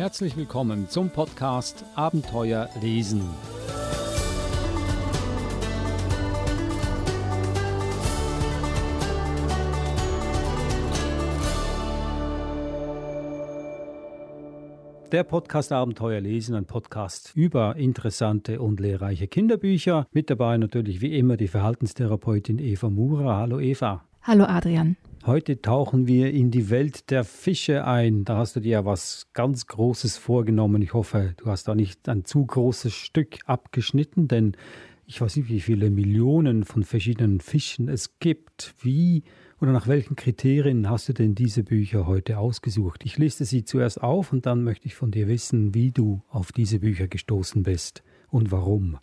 Herzlich willkommen zum Podcast Abenteuer lesen. Der Podcast Abenteuer lesen, ein Podcast über interessante und lehrreiche Kinderbücher. Mit dabei natürlich wie immer die Verhaltenstherapeutin Eva Mura. Hallo Eva. Hallo Adrian. Heute tauchen wir in die Welt der Fische ein. Da hast du dir ja was ganz Großes vorgenommen. Ich hoffe, du hast da nicht ein zu großes Stück abgeschnitten, denn ich weiß nicht, wie viele Millionen von verschiedenen Fischen es gibt. Wie oder nach welchen Kriterien hast du denn diese Bücher heute ausgesucht? Ich liste sie zuerst auf und dann möchte ich von dir wissen, wie du auf diese Bücher gestoßen bist und warum.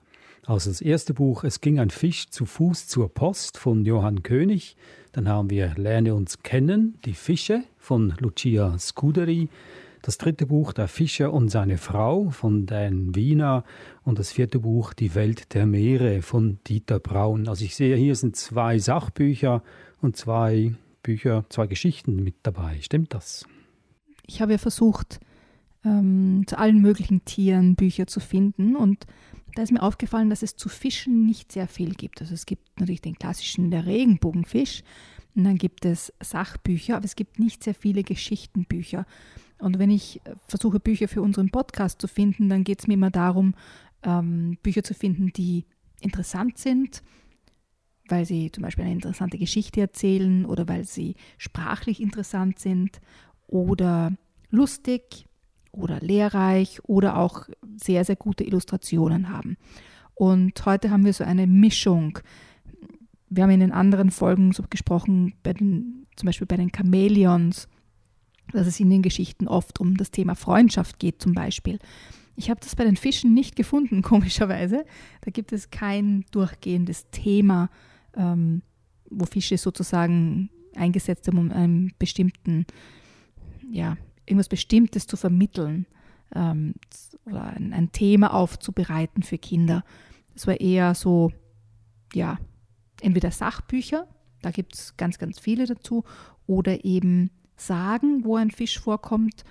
Also das erste Buch, Es ging ein Fisch zu Fuß zur Post von Johann König. Dann haben wir Lerne uns kennen, die Fische von Lucia Scuderi. Das dritte Buch, Der Fischer und seine Frau von Dan Wiener. Und das vierte Buch, Die Welt der Meere von Dieter Braun. Also ich sehe, hier sind zwei Sachbücher und zwei Bücher, zwei Geschichten mit dabei. Stimmt das? Ich habe ja versucht, ähm, zu allen möglichen Tieren Bücher zu finden und da ist mir aufgefallen, dass es zu Fischen nicht sehr viel gibt. Also es gibt natürlich den klassischen der Regenbogenfisch und dann gibt es Sachbücher, aber es gibt nicht sehr viele Geschichtenbücher. Und wenn ich versuche, Bücher für unseren Podcast zu finden, dann geht es mir immer darum, ähm, Bücher zu finden, die interessant sind, weil sie zum Beispiel eine interessante Geschichte erzählen oder weil sie sprachlich interessant sind oder lustig oder lehrreich oder auch sehr, sehr gute Illustrationen haben. Und heute haben wir so eine Mischung. Wir haben in den anderen Folgen so gesprochen, bei den, zum Beispiel bei den Chamäleons, dass es in den Geschichten oft um das Thema Freundschaft geht zum Beispiel. Ich habe das bei den Fischen nicht gefunden, komischerweise. Da gibt es kein durchgehendes Thema, ähm, wo Fische sozusagen eingesetzt haben, um einen bestimmten, ja, irgendwas Bestimmtes zu vermitteln ähm, oder ein, ein, Thema aufzubereiten für Kinder. Das war eher so, ja, entweder Sachbücher, da gibt es ganz, ganz viele dazu, oder eben Sagen, wo ein Fisch vorkommt,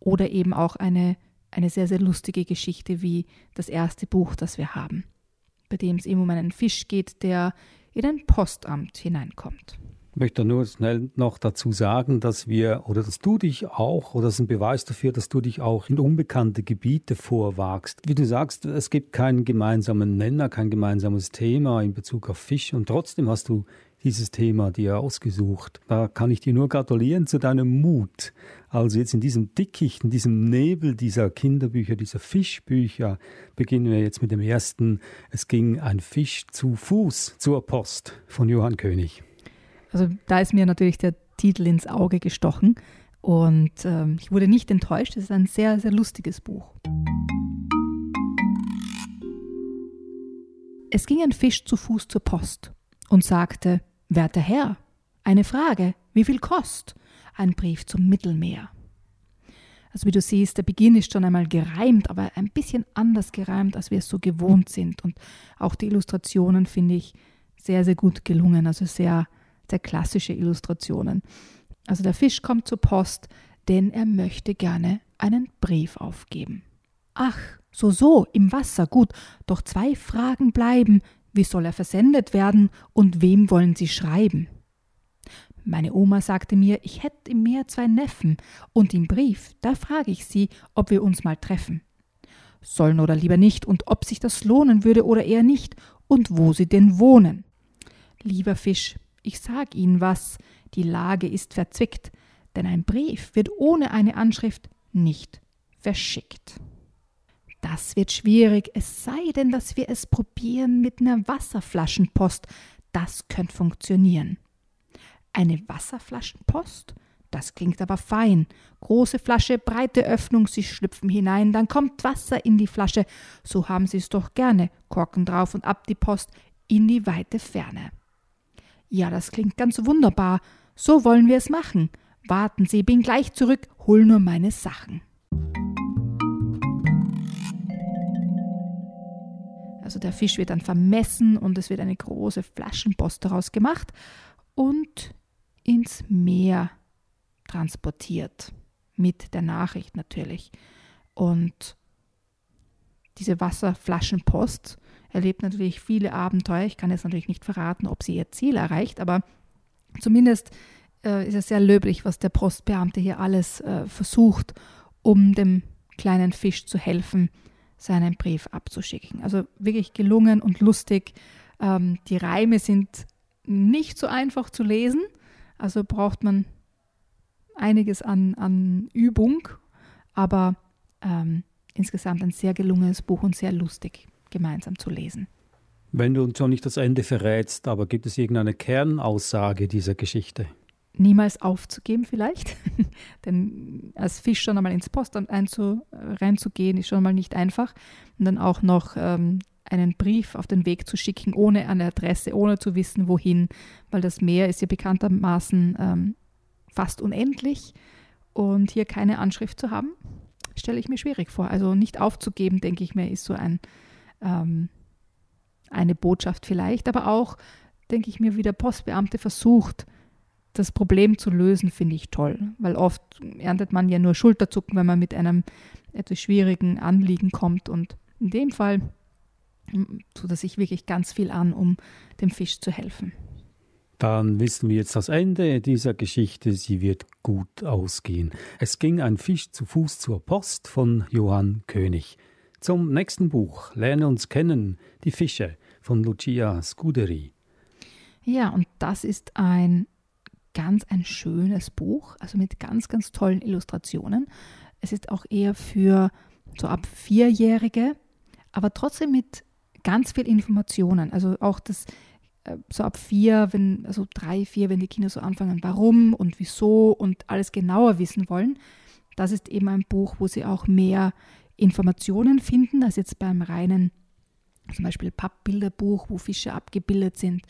oder eben auch eine, eine sehr, sehr lustige Geschichte wie das erste Buch, das wir haben, bei dem es eben um einen Fisch geht, der in ein Postamt hineinkommt. Ich möchte nur schnell noch dazu sagen, dass wir oder dass du dich auch, oder das ist ein Beweis dafür, dass du dich auch in unbekannte Gebiete vorwagst. Wie du sagst, es gibt keinen gemeinsamen Nenner, kein gemeinsames Thema in Bezug auf Fisch und trotzdem hast du dieses Thema dir ausgesucht. Da kann ich dir nur gratulieren zu deinem Mut. Also jetzt in diesem Dickicht, in diesem Nebel dieser Kinderbücher, dieser Fischbücher, beginnen wir jetzt mit dem ersten. Es ging ein Fisch zu Fuß zur Post von Johann König. Also da ist mir natürlich der Titel ins Auge gestochen und ähm, ich wurde nicht enttäuscht. Es ist ein sehr, sehr lustiges Buch. Es ging ein Fisch zu Fuß zur Post und sagte, Werter Herr, eine Frage, wie viel kost? Ein Brief zum Mittelmeer. Also wie du siehst, der Beginn ist schon einmal gereimt, aber ein bisschen anders gereimt, als wir es so gewohnt sind. Und auch die Illustrationen finde ich sehr, sehr gut gelungen. Also sehr der klassische Illustrationen. Also der Fisch kommt zur Post, denn er möchte gerne einen Brief aufgeben. Ach, so, so, im Wasser, gut, doch zwei Fragen bleiben. Wie soll er versendet werden und wem wollen Sie schreiben? Meine Oma sagte mir, ich hätte im Meer zwei Neffen, und im Brief, da frage ich sie, ob wir uns mal treffen. Sollen oder lieber nicht, und ob sich das lohnen würde oder eher nicht, und wo sie denn wohnen. Lieber Fisch, ich sag Ihnen was, die Lage ist verzwickt, denn ein Brief wird ohne eine Anschrift nicht verschickt. Das wird schwierig, es sei denn, dass wir es probieren mit einer Wasserflaschenpost. Das könnte funktionieren. Eine Wasserflaschenpost? Das klingt aber fein. Große Flasche, breite Öffnung, Sie schlüpfen hinein, dann kommt Wasser in die Flasche. So haben Sie es doch gerne. Korken drauf und ab die Post in die weite Ferne. Ja, das klingt ganz wunderbar. So wollen wir es machen. Warten Sie, bin gleich zurück, hol nur meine Sachen. Also der Fisch wird dann vermessen und es wird eine große Flaschenpost daraus gemacht und ins Meer transportiert. Mit der Nachricht natürlich. Und diese Wasserflaschenpost erlebt natürlich viele Abenteuer. Ich kann jetzt natürlich nicht verraten, ob sie ihr Ziel erreicht, aber zumindest äh, ist es sehr löblich, was der Postbeamte hier alles äh, versucht, um dem kleinen Fisch zu helfen, seinen Brief abzuschicken. Also wirklich gelungen und lustig. Ähm, die Reime sind nicht so einfach zu lesen, also braucht man einiges an, an Übung, aber ähm, insgesamt ein sehr gelungenes Buch und sehr lustig gemeinsam zu lesen. Wenn du uns schon nicht das Ende verrätst, aber gibt es irgendeine Kernaussage dieser Geschichte? Niemals aufzugeben vielleicht, denn als Fisch schon einmal ins Postamt einzu, reinzugehen, ist schon mal nicht einfach. Und dann auch noch ähm, einen Brief auf den Weg zu schicken, ohne eine Adresse, ohne zu wissen, wohin, weil das Meer ist ja bekanntermaßen ähm, fast unendlich und hier keine Anschrift zu haben, stelle ich mir schwierig vor. Also nicht aufzugeben, denke ich mir, ist so ein, ähm, eine Botschaft vielleicht, aber auch, denke ich mir, wie der Postbeamte versucht, das Problem zu lösen, finde ich toll, weil oft erntet man ja nur Schulterzucken, wenn man mit einem etwas schwierigen Anliegen kommt und in dem Fall tut er sich wirklich ganz viel an, um dem Fisch zu helfen. Dann wissen wir jetzt das Ende dieser Geschichte. Sie wird gut ausgehen. Es ging ein Fisch zu Fuß zur Post von Johann König. Zum nächsten Buch Lerne uns kennen, die Fische von Lucia Scuderi. Ja, und das ist ein ganz ein schönes Buch, also mit ganz, ganz tollen Illustrationen. Es ist auch eher für so ab Vierjährige, aber trotzdem mit ganz viel Informationen. Also auch das äh, so ab vier, wenn, also drei, vier, wenn die Kinder so anfangen, warum und wieso und alles genauer wissen wollen, das ist eben ein Buch, wo sie auch mehr Informationen finden, als jetzt beim reinen, zum Beispiel Pappbilderbuch, wo Fische abgebildet sind.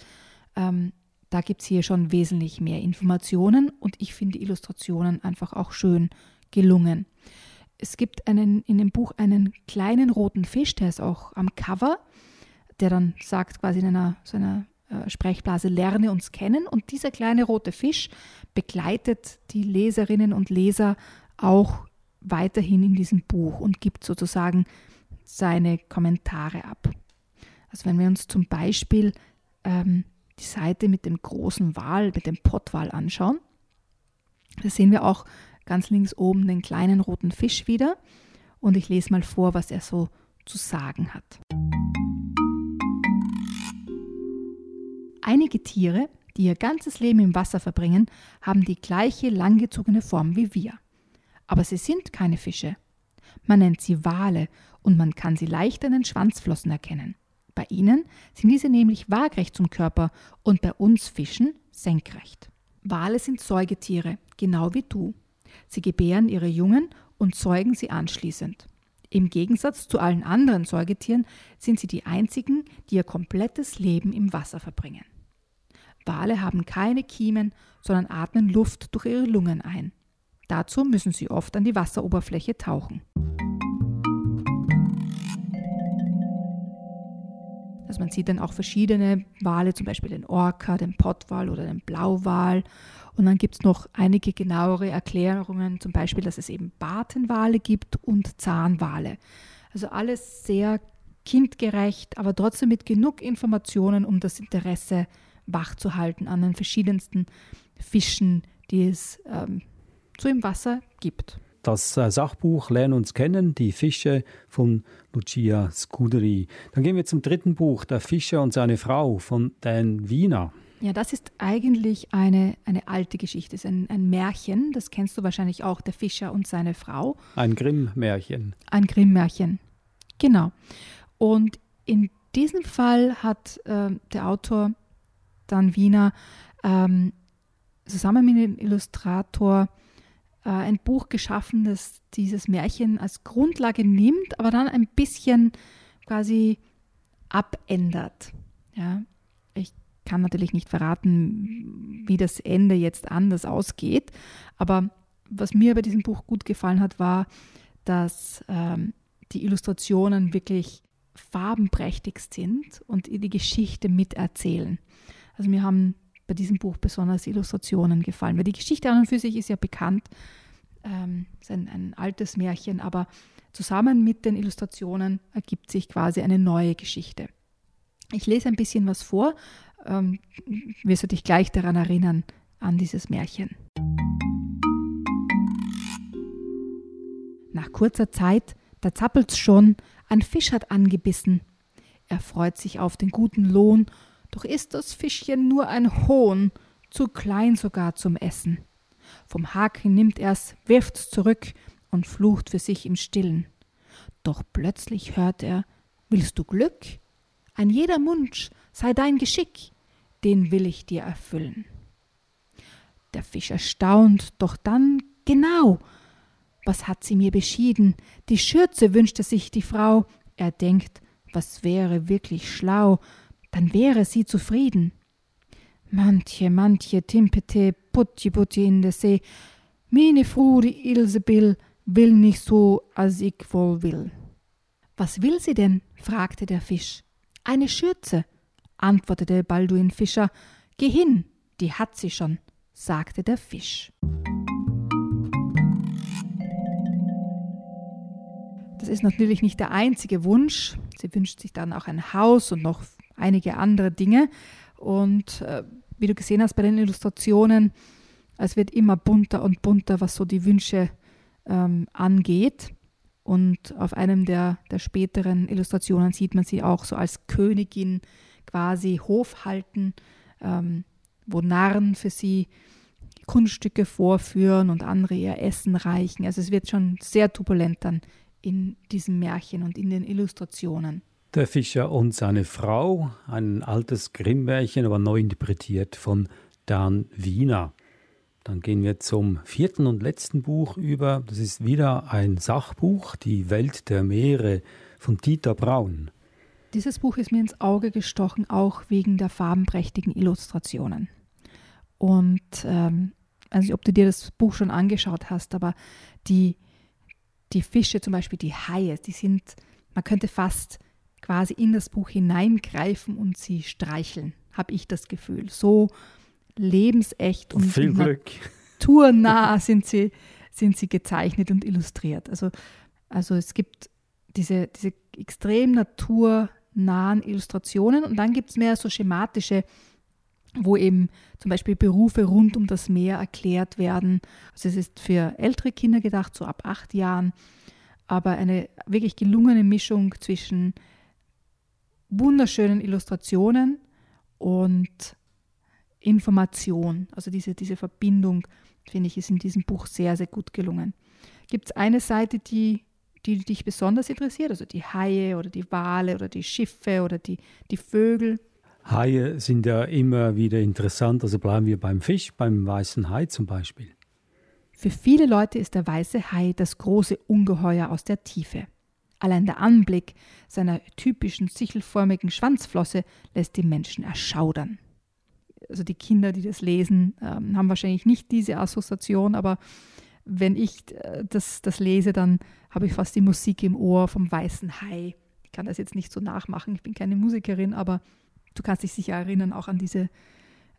Ähm, da gibt es hier schon wesentlich mehr Informationen und ich finde Illustrationen einfach auch schön gelungen. Es gibt einen, in dem Buch einen kleinen roten Fisch, der ist auch am Cover, der dann sagt quasi in einer, so einer äh, Sprechblase Lerne uns kennen. Und dieser kleine rote Fisch begleitet die Leserinnen und Leser auch weiterhin in diesem Buch und gibt sozusagen seine Kommentare ab. Also wenn wir uns zum Beispiel ähm, die Seite mit dem großen Wal, mit dem Pottwal anschauen, da sehen wir auch ganz links oben den kleinen roten Fisch wieder. Und ich lese mal vor, was er so zu sagen hat. Einige Tiere, die ihr ganzes Leben im Wasser verbringen, haben die gleiche langgezogene Form wie wir. Aber sie sind keine Fische. Man nennt sie Wale und man kann sie leicht an den Schwanzflossen erkennen. Bei ihnen sind diese nämlich waagrecht zum Körper und bei uns Fischen senkrecht. Wale sind Säugetiere, genau wie du. Sie gebären ihre Jungen und zeugen sie anschließend. Im Gegensatz zu allen anderen Säugetieren sind sie die einzigen, die ihr komplettes Leben im Wasser verbringen. Wale haben keine Kiemen, sondern atmen Luft durch ihre Lungen ein. Dazu müssen sie oft an die Wasseroberfläche tauchen. Also man sieht dann auch verschiedene Wale, zum Beispiel den Orca, den Pottwal oder den Blauwal. Und dann gibt es noch einige genauere Erklärungen, zum Beispiel, dass es eben Bartenwale gibt und Zahnwale. Also alles sehr kindgerecht, aber trotzdem mit genug Informationen, um das Interesse wach zu halten an den verschiedensten Fischen, die es ähm, so im Wasser gibt. Das äh, Sachbuch Lernen uns kennen, die Fische von Lucia Scuderi. Dann gehen wir zum dritten Buch, Der Fischer und seine Frau von Dan Wiener. Ja, das ist eigentlich eine, eine alte Geschichte, es ist ein, ein Märchen, das kennst du wahrscheinlich auch, Der Fischer und seine Frau. Ein Grimm-Märchen. Ein Grimm-Märchen, genau. Und in diesem Fall hat äh, der Autor Dan Wiener ähm, zusammen mit dem Illustrator äh, ein Buch geschaffen, das dieses Märchen als Grundlage nimmt, aber dann ein bisschen quasi abändert. Ja, ich kann natürlich nicht verraten, wie das Ende jetzt anders ausgeht, aber was mir bei diesem Buch gut gefallen hat, war, dass ähm, die Illustrationen wirklich farbenprächtig sind und die Geschichte miterzählen. Also mir haben bei diesem Buch besonders Illustrationen gefallen, weil die Geschichte an und für sich ist ja bekannt, Ähm, ist ein, ein altes Märchen, aber zusammen mit den Illustrationen ergibt sich quasi eine neue Geschichte. Ich lese ein bisschen was vor, ähm, wirst du dich gleich daran erinnern, an dieses Märchen. Nach kurzer Zeit, da zappelt's schon, ein Fisch hat angebissen. Er freut sich auf den guten Lohn, doch ist das Fischchen nur ein Hohn, zu klein sogar zum Essen. Vom Haken nimmt er's, wirft's zurück und flucht für sich im Stillen. Doch plötzlich hört er, willst du Glück? Ein jeder Wunsch sei dein Geschick, den will ich dir erfüllen. Der Fisch erstaunt, doch dann genau. Was hat sie mir beschieden? Die Schürze wünschte sich die Frau. Er denkt, was wäre wirklich schlau, dann wäre sie zufrieden. Manche, manche Timpete, Putti, Putti in der See. Meine Frau, die Ilsebill, will nicht so, als ich wohl will. Was will sie denn? fragte der Fisch. Eine Schürze, antwortete Balduin Fischer. Geh hin, die hat sie schon, sagte der Fisch. Das ist natürlich nicht der einzige Wunsch. Sie wünscht sich dann auch ein Haus und noch einige andere Dinge. Und äh, wie du gesehen hast bei den Illustrationen, es wird immer bunter und bunter, was so die Wünsche ähm, angeht. Und auf einem der, der späteren Illustrationen sieht man sie auch so als Königin quasi Hof halten, ähm, wo Narren für sie Kunststücke vorführen und andere ihr Essen reichen. Also es wird schon sehr turbulent dann in diesem Märchen und in den Illustrationen. Der Fischer und seine Frau, ein altes Grimm-Märchen, aber neu interpretiert von Dan Wiener. Dann gehen wir zum vierten und letzten Buch über. Das ist wieder ein Sachbuch, Die Welt der Meere von Dieter Braun. Dieses Buch ist mir ins Auge gestochen, auch wegen der farbenprächtigen Illustrationen. Und ähm, also ob du dir das Buch schon angeschaut hast, aber die, die Fische, zum Beispiel die Haie, die sind, man könnte fast quasi in das Buch hineingreifen und sie streicheln, habe ich das Gefühl. So lebensecht und Viel Glück. naturnah sind sie, sind sie gezeichnet und illustriert. Also, also es gibt diese, diese extrem natur nahen Illustrationen und dann gibt es mehr so schematische, wo eben zum Beispiel Berufe rund um das Meer erklärt werden. Also es ist für ältere Kinder gedacht, so ab acht Jahren, aber eine wirklich gelungene Mischung zwischen wunderschönen Illustrationen und Information. Also diese, diese Verbindung, finde ich, ist in diesem Buch sehr, sehr gut gelungen. Gibt es eine Seite, die die dich besonders interessiert, also die Haie oder die Wale oder die Schiffe oder die, die Vögel? Haie sind ja immer wieder interessant, also bleiben wir beim Fisch, beim weißen Hai zum Beispiel. Für viele Leute ist der weiße Hai das große Ungeheuer aus der Tiefe. Allein der Anblick seiner typischen sichelförmigen Schwanzflosse lässt die Menschen erschaudern. Also die Kinder, die das lesen, ähm, haben wahrscheinlich nicht diese Assoziation, aber wenn ich äh, das, das lese, dann habe ich fast die Musik im Ohr vom weißen Hai. Ich kann das jetzt nicht so nachmachen, ich bin keine Musikerin, aber du kannst dich sicher erinnern auch an diese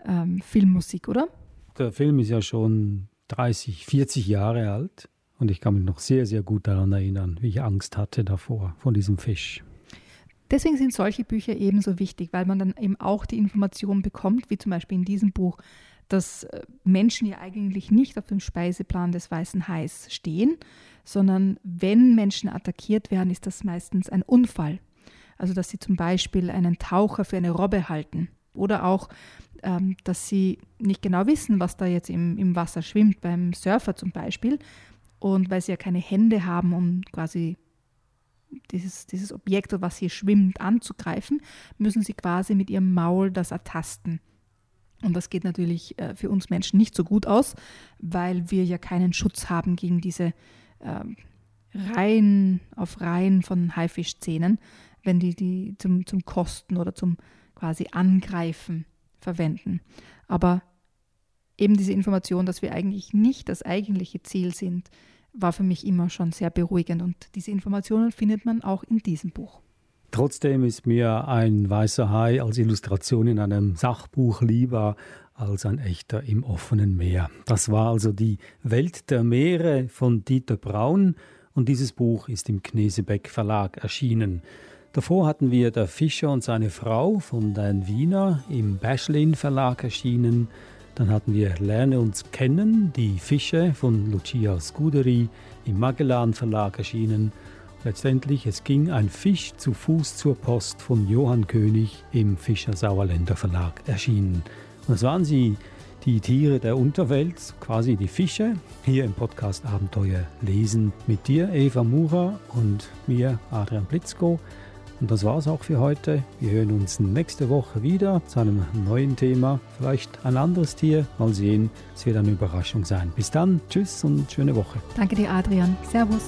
ähm, Filmmusik, oder? Der Film ist ja schon 30, 40 Jahre alt und ich kann mich noch sehr, sehr gut daran erinnern, wie ich Angst hatte davor, von diesem Fisch. Deswegen sind solche Bücher ebenso wichtig, weil man dann eben auch die Informationen bekommt, wie zum Beispiel in diesem Buch, dass äh, Menschen ja eigentlich nicht auf dem Speiseplan des weißen Hais stehen, sondern wenn Menschen attackiert werden, ist das meistens ein Unfall. Also dass sie zum Beispiel einen Taucher für eine Robbe halten oder auch, ähm, dass sie nicht genau wissen, was da jetzt im, im Wasser schwimmt, beim Surfer zum Beispiel. Und weil sie ja keine Hände haben, um quasi dieses, dieses Objekt, was hier schwimmt, anzugreifen, müssen sie quasi mit ihrem Maul das ertasten. Und das geht natürlich äh, für uns Menschen nicht so gut aus, weil wir ja keinen Schutz haben gegen diese äh, Reihen auf Reihen von Haifischzähnen, wenn die die zum, zum Kosten oder zum quasi Angreifen verwenden. Aber eben diese Information, dass wir eigentlich nicht das eigentliche Ziel sind, war für mich immer schon sehr beruhigend. Und diese Informationen findet man auch in diesem Buch. Trotzdem ist mir ein weißer Hai als Illustration in einem Sachbuch lieber als ein echter im offenen Meer. Das war also die Welt der Meere von Dieter Braun und dieses Buch ist im Knesebeck Verlag erschienen. Davor hatten wir Der Fischer und seine Frau von Dan Wiener im Baschlin Verlag erschienen. Dann hatten wir Lerne uns kennen, die Fische von Lucia Scuderi im Magellan Verlag erschienen. Letztendlich, es ging ein Fisch zu Fuß zur Post von Johann König im Fischer Sauerländer Verlag erschienen. Und das waren sie, die Tiere der Unterwelt, quasi die Fische, hier im Podcast Abenteuer lesen mit dir, Eva Mura und mir, Adrian Blitzko. Und das war es auch für heute. Wir hören uns nächste Woche wieder zu einem neuen Thema. Vielleicht ein anderes Tier. Mal sehen. Es wird eine Überraschung sein. Bis dann. Tschüss und schöne Woche. Danke dir, Adrian. Servus.